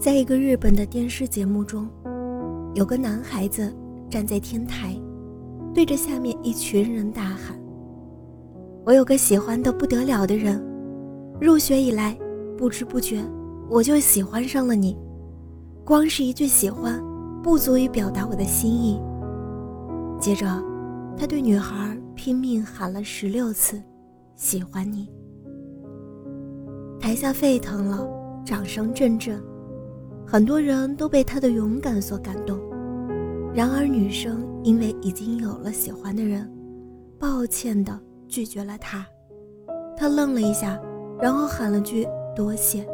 在一个日本的电视节目中，有个男孩子站在天台，对着下面一群人大喊：“我有个喜欢的不得了的人，入学以来，不知不觉我就喜欢上了你。光是一句喜欢，不足以表达我的心意。”接着，他对女孩拼命喊了十六次：“喜欢你。”台下沸腾了，掌声阵阵。很多人都被他的勇敢所感动，然而女生因为已经有了喜欢的人，抱歉的拒绝了他。他愣了一下，然后喊了句多谢，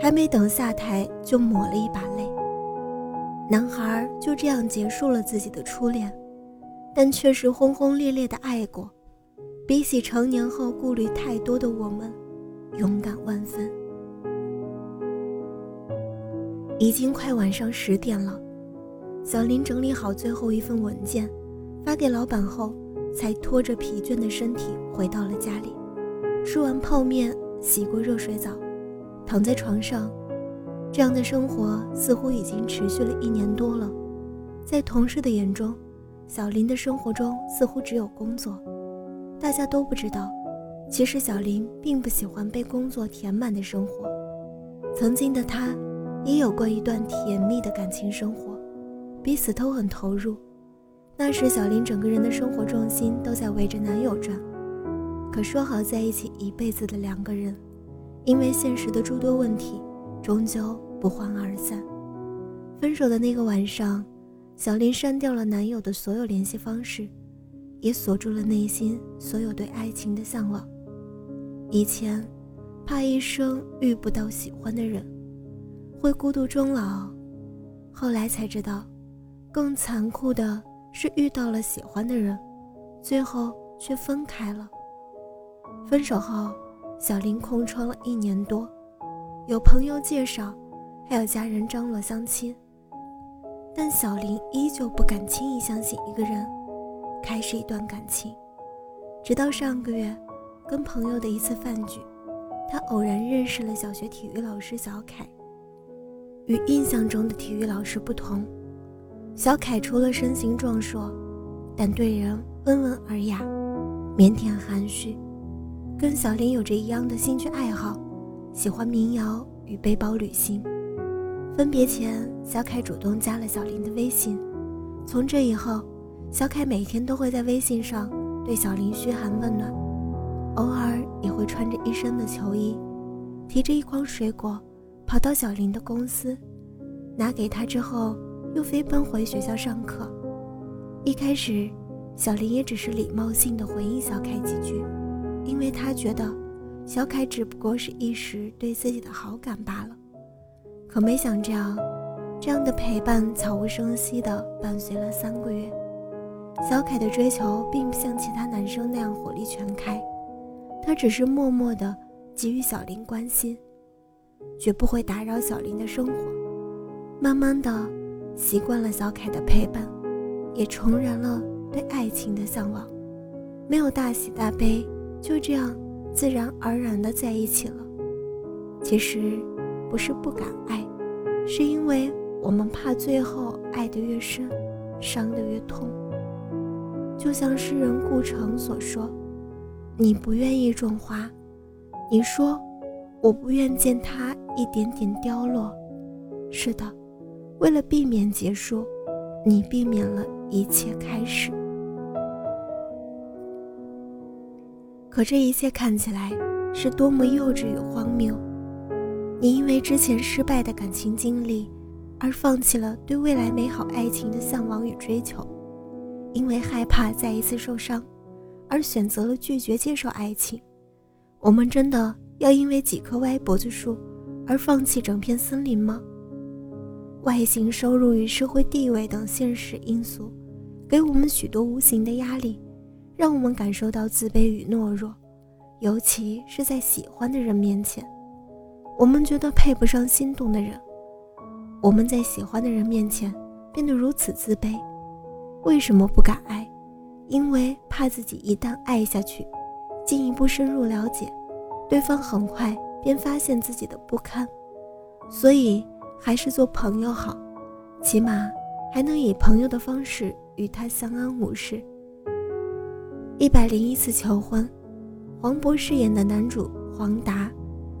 还没等下台就抹了一把泪。男孩就这样结束了自己的初恋，但却是轰轰烈烈的爱过。比起成年后顾虑太多的我们，勇敢万分。已经快晚上十点了，小林整理好最后一份文件，发给老板后，才拖着疲倦的身体回到了家里。吃完泡面，洗过热水澡，躺在床上，这样的生活似乎已经持续了一年多了。在同事的眼中，小林的生活中似乎只有工作。大家都不知道，其实小林并不喜欢被工作填满的生活。曾经的他。也有过一段甜蜜的感情生活，彼此都很投入。那时，小林整个人的生活重心都在围着男友转。可说好在一起一辈子的两个人，因为现实的诸多问题，终究不欢而散。分手的那个晚上，小林删掉了男友的所有联系方式，也锁住了内心所有对爱情的向往。以前，怕一生遇不到喜欢的人。会孤独终老，后来才知道，更残酷的是遇到了喜欢的人，最后却分开了。分手后，小林空窗了一年多，有朋友介绍，还有家人张罗相亲，但小林依旧不敢轻易相信一个人开始一段感情。直到上个月，跟朋友的一次饭局，他偶然认识了小学体育老师小凯。与印象中的体育老师不同，小凯除了身形壮硕，但对人温文尔雅、腼腆含蓄，跟小林有着一样的兴趣爱好，喜欢民谣与背包旅行。分别前，小凯主动加了小林的微信。从这以后，小凯每天都会在微信上对小林嘘寒问暖，偶尔也会穿着一身的球衣，提着一筐水果。跑到小林的公司，拿给他之后，又飞奔回学校上课。一开始，小林也只是礼貌性的回应小凯几句，因为他觉得小凯只不过是一时对自己的好感罢了。可没想这样，这样的陪伴悄无声息的伴随了三个月。小凯的追求并不像其他男生那样火力全开，他只是默默的给予小林关心。绝不会打扰小林的生活。慢慢的，习惯了小凯的陪伴，也重燃了对爱情的向往。没有大喜大悲，就这样自然而然的在一起了。其实，不是不敢爱，是因为我们怕最后爱得越深，伤得越痛。就像诗人顾城所说：“你不愿意种花，你说。”我不愿见它一点点凋落。是的，为了避免结束，你避免了一切开始。可这一切看起来是多么幼稚与荒谬！你因为之前失败的感情经历，而放弃了对未来美好爱情的向往与追求；因为害怕再一次受伤，而选择了拒绝接受爱情。我们真的。要因为几棵歪脖子树而放弃整片森林吗？外形、收入与社会地位等现实因素，给我们许多无形的压力，让我们感受到自卑与懦弱，尤其是在喜欢的人面前，我们觉得配不上心动的人。我们在喜欢的人面前变得如此自卑，为什么不敢爱？因为怕自己一旦爱下去，进一步深入了解，对方很快便发现自己的不堪，所以。还是做朋友好，起码还能以朋友的方式与他相安无事。一百零一次求婚，黄渤饰演的男主黄达，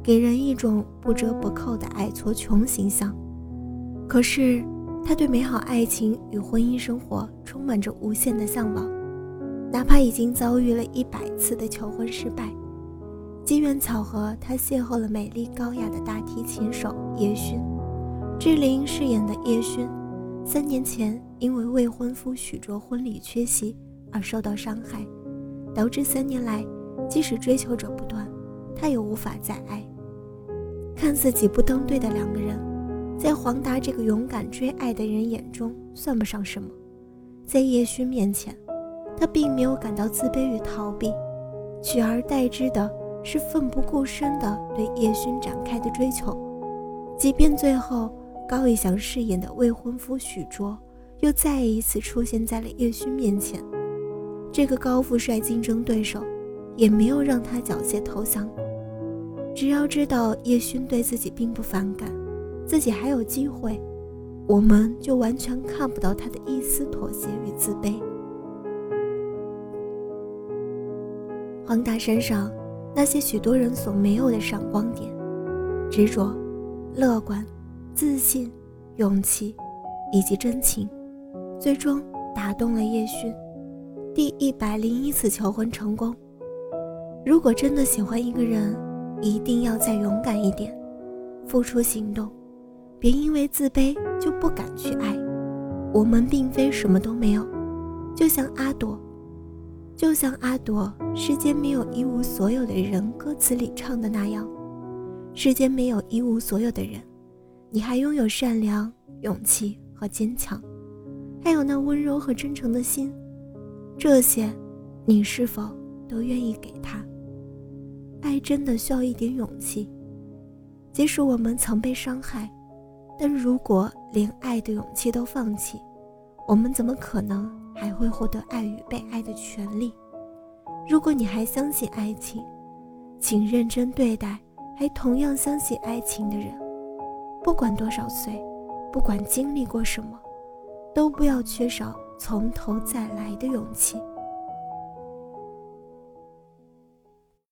给人一种不折不扣的矮矬穷形象。可是他对美好爱情与婚姻生活充满着无限的向往，哪怕已经遭遇了一百次的求婚失败。机缘巧合，他邂逅了美丽高雅的大提琴手叶勋。志玲饰演的叶勋，三年前因为未婚夫许卓婚礼缺席而受到伤害，导致三年来即使追求者不断，他也无法再爱。看似几不登对的两个人，在黄达这个勇敢追爱的人眼中算不上什么，在叶勋面前，他并没有感到自卑与逃避，取而代之的是奋不顾身的对叶勋展开的追求，即便最后。高以翔饰演的未婚夫许卓，又再一次出现在了叶勋面前。这个高富帅竞争对手，也没有让他缴械投降。只要知道叶勋对自己并不反感，自己还有机会，我们就完全看不到他的一丝妥协与自卑。黄达山上那些许多人所没有的闪光点，执着、乐观。自信、勇气以及真情，最终打动了叶勋。第一百零一次求婚成功。如果真的喜欢一个人，一定要再勇敢一点，付出行动，别因为自卑就不敢去爱。我们并非什么都没有，就像阿朵，就像阿朵，世间没有一无所有的人，歌词里唱的那样，世间没有一无所有的人。你还拥有善良、勇气和坚强，还有那温柔和真诚的心，这些，你是否都愿意给他？爱真的需要一点勇气。即使我们曾被伤害，但如果连爱的勇气都放弃，我们怎么可能还会获得爱与被爱的权利？如果你还相信爱情，请认真对待还同样相信爱情的人。不管多少岁，不管经历过什么，都不要缺少从头再来的勇气。